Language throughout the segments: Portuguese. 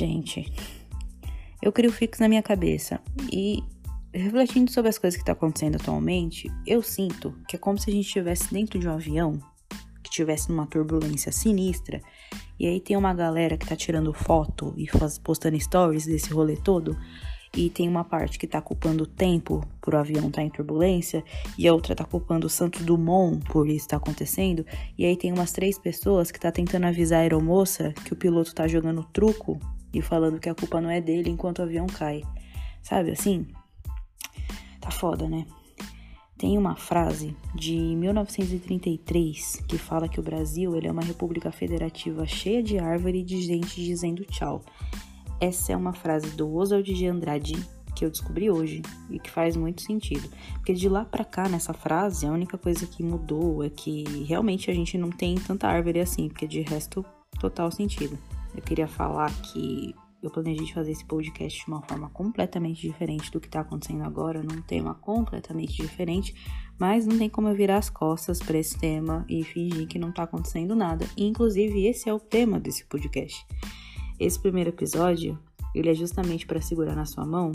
Gente, eu crio fixo na minha cabeça e refletindo sobre as coisas que estão tá acontecendo atualmente, eu sinto que é como se a gente estivesse dentro de um avião que estivesse numa turbulência sinistra e aí tem uma galera que tá tirando foto e faz, postando stories desse rolê todo e tem uma parte que tá culpando o tempo por o avião estar tá em turbulência, e a outra tá culpando o Santos Dumont por isso tá acontecendo, e aí tem umas três pessoas que tá tentando avisar a aeromoça que o piloto tá jogando truco e falando que a culpa não é dele enquanto o avião cai. Sabe assim? Tá foda, né? Tem uma frase de 1933 que fala que o Brasil ele é uma república federativa cheia de árvore e de gente dizendo tchau. Essa é uma frase do Oswald de Andrade que eu descobri hoje e que faz muito sentido. Porque de lá para cá, nessa frase, a única coisa que mudou é que realmente a gente não tem tanta árvore assim, porque de resto, total sentido. Eu queria falar que eu planejei fazer esse podcast de uma forma completamente diferente do que tá acontecendo agora, num tema completamente diferente, mas não tem como eu virar as costas para esse tema e fingir que não tá acontecendo nada. E, inclusive, esse é o tema desse podcast. Esse primeiro episódio, ele é justamente para segurar na sua mão,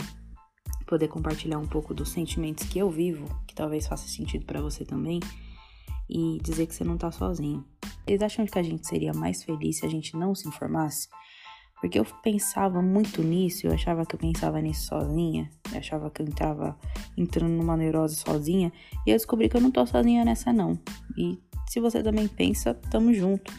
poder compartilhar um pouco dos sentimentos que eu vivo, que talvez faça sentido para você também, e dizer que você não tá sozinho. Vocês acham que a gente seria mais feliz se a gente não se informasse? Porque eu pensava muito nisso, eu achava que eu pensava nisso sozinha, eu achava que eu entrava entrando numa neurose sozinha, e eu descobri que eu não tô sozinha nessa não. E se você também pensa, tamo junto.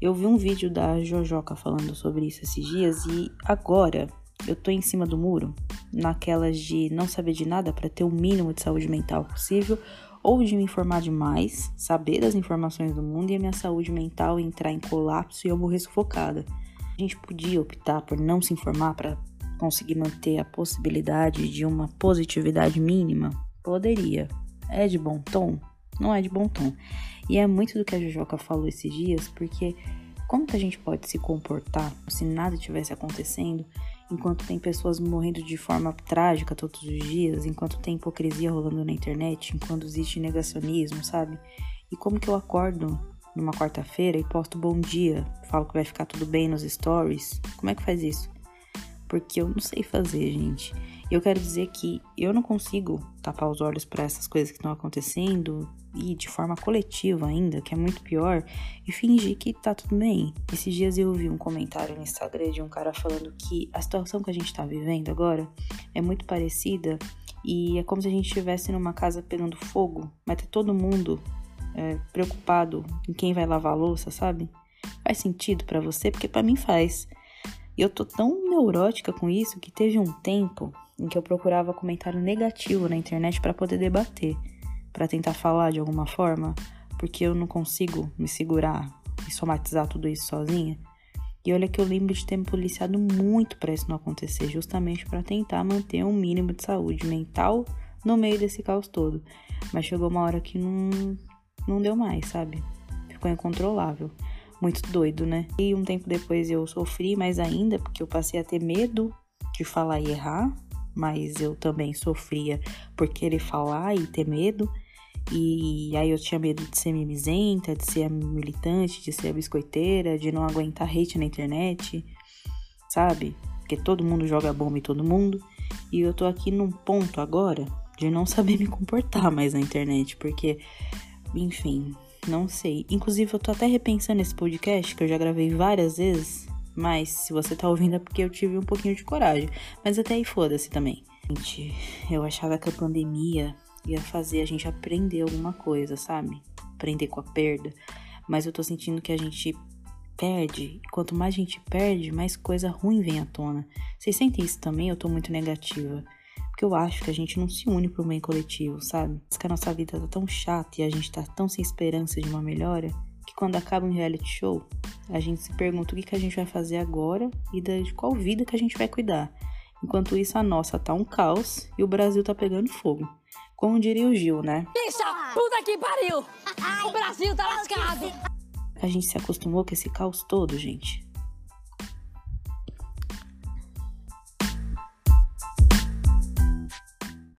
Eu vi um vídeo da Jojoca falando sobre isso esses dias e agora eu tô em cima do muro, naquelas de não saber de nada para ter o mínimo de saúde mental possível ou de me informar demais, saber das informações do mundo e a minha saúde mental entrar em colapso e eu morrer sufocada. A gente podia optar por não se informar para conseguir manter a possibilidade de uma positividade mínima? Poderia. É de bom tom? Não é de bom tom. E é muito do que a Jujoca falou esses dias, porque como que a gente pode se comportar se nada estivesse acontecendo, enquanto tem pessoas morrendo de forma trágica todos os dias, enquanto tem hipocrisia rolando na internet, enquanto existe negacionismo, sabe? E como que eu acordo numa quarta-feira e posto bom dia, falo que vai ficar tudo bem nos stories? Como é que faz isso? Porque eu não sei fazer, gente. Eu quero dizer que eu não consigo tapar os olhos para essas coisas que estão acontecendo e de forma coletiva ainda, que é muito pior, e fingir que tá tudo bem. Esses dias eu vi um comentário no Instagram de um cara falando que a situação que a gente tá vivendo agora é muito parecida e é como se a gente estivesse numa casa pegando fogo, mas tá todo mundo é, preocupado em quem vai lavar a louça, sabe? Faz sentido para você? Porque para mim faz. E eu tô tão neurótica com isso que teve um tempo em que eu procurava comentário negativo na internet para poder debater para tentar falar de alguma forma, porque eu não consigo me segurar e somatizar tudo isso sozinha. E olha que eu lembro de ter me policiado muito para isso não acontecer, justamente para tentar manter um mínimo de saúde mental no meio desse caos todo. Mas chegou uma hora que não, não deu mais, sabe? Ficou incontrolável. Muito doido, né? E um tempo depois eu sofri mais ainda, porque eu passei a ter medo de falar e errar, mas eu também sofria por querer falar e ter medo. E aí eu tinha medo de ser mimizenta, de ser militante, de ser biscoiteira, de não aguentar hate na internet, sabe? Porque todo mundo joga bomba em todo mundo. E eu tô aqui num ponto agora de não saber me comportar mais na internet, porque, enfim, não sei. Inclusive, eu tô até repensando esse podcast, que eu já gravei várias vezes, mas se você tá ouvindo é porque eu tive um pouquinho de coragem. Mas até aí foda-se também. Gente, eu achava que a pandemia ia fazer a gente aprender alguma coisa, sabe? Aprender com a perda. Mas eu tô sentindo que a gente perde. Quanto mais a gente perde, mais coisa ruim vem à tona. Vocês sentem isso também? Eu tô muito negativa. Porque eu acho que a gente não se une pro bem coletivo, sabe? Que a nossa vida tá tão chata e a gente tá tão sem esperança de uma melhora que quando acaba um reality show, a gente se pergunta o que, que a gente vai fazer agora e de qual vida que a gente vai cuidar. Enquanto isso, a nossa tá um caos e o Brasil tá pegando fogo. Como diria o Gil, né? Bicha, puta que pariu! O Brasil tá lascado! A gente se acostumou com esse caos todo, gente.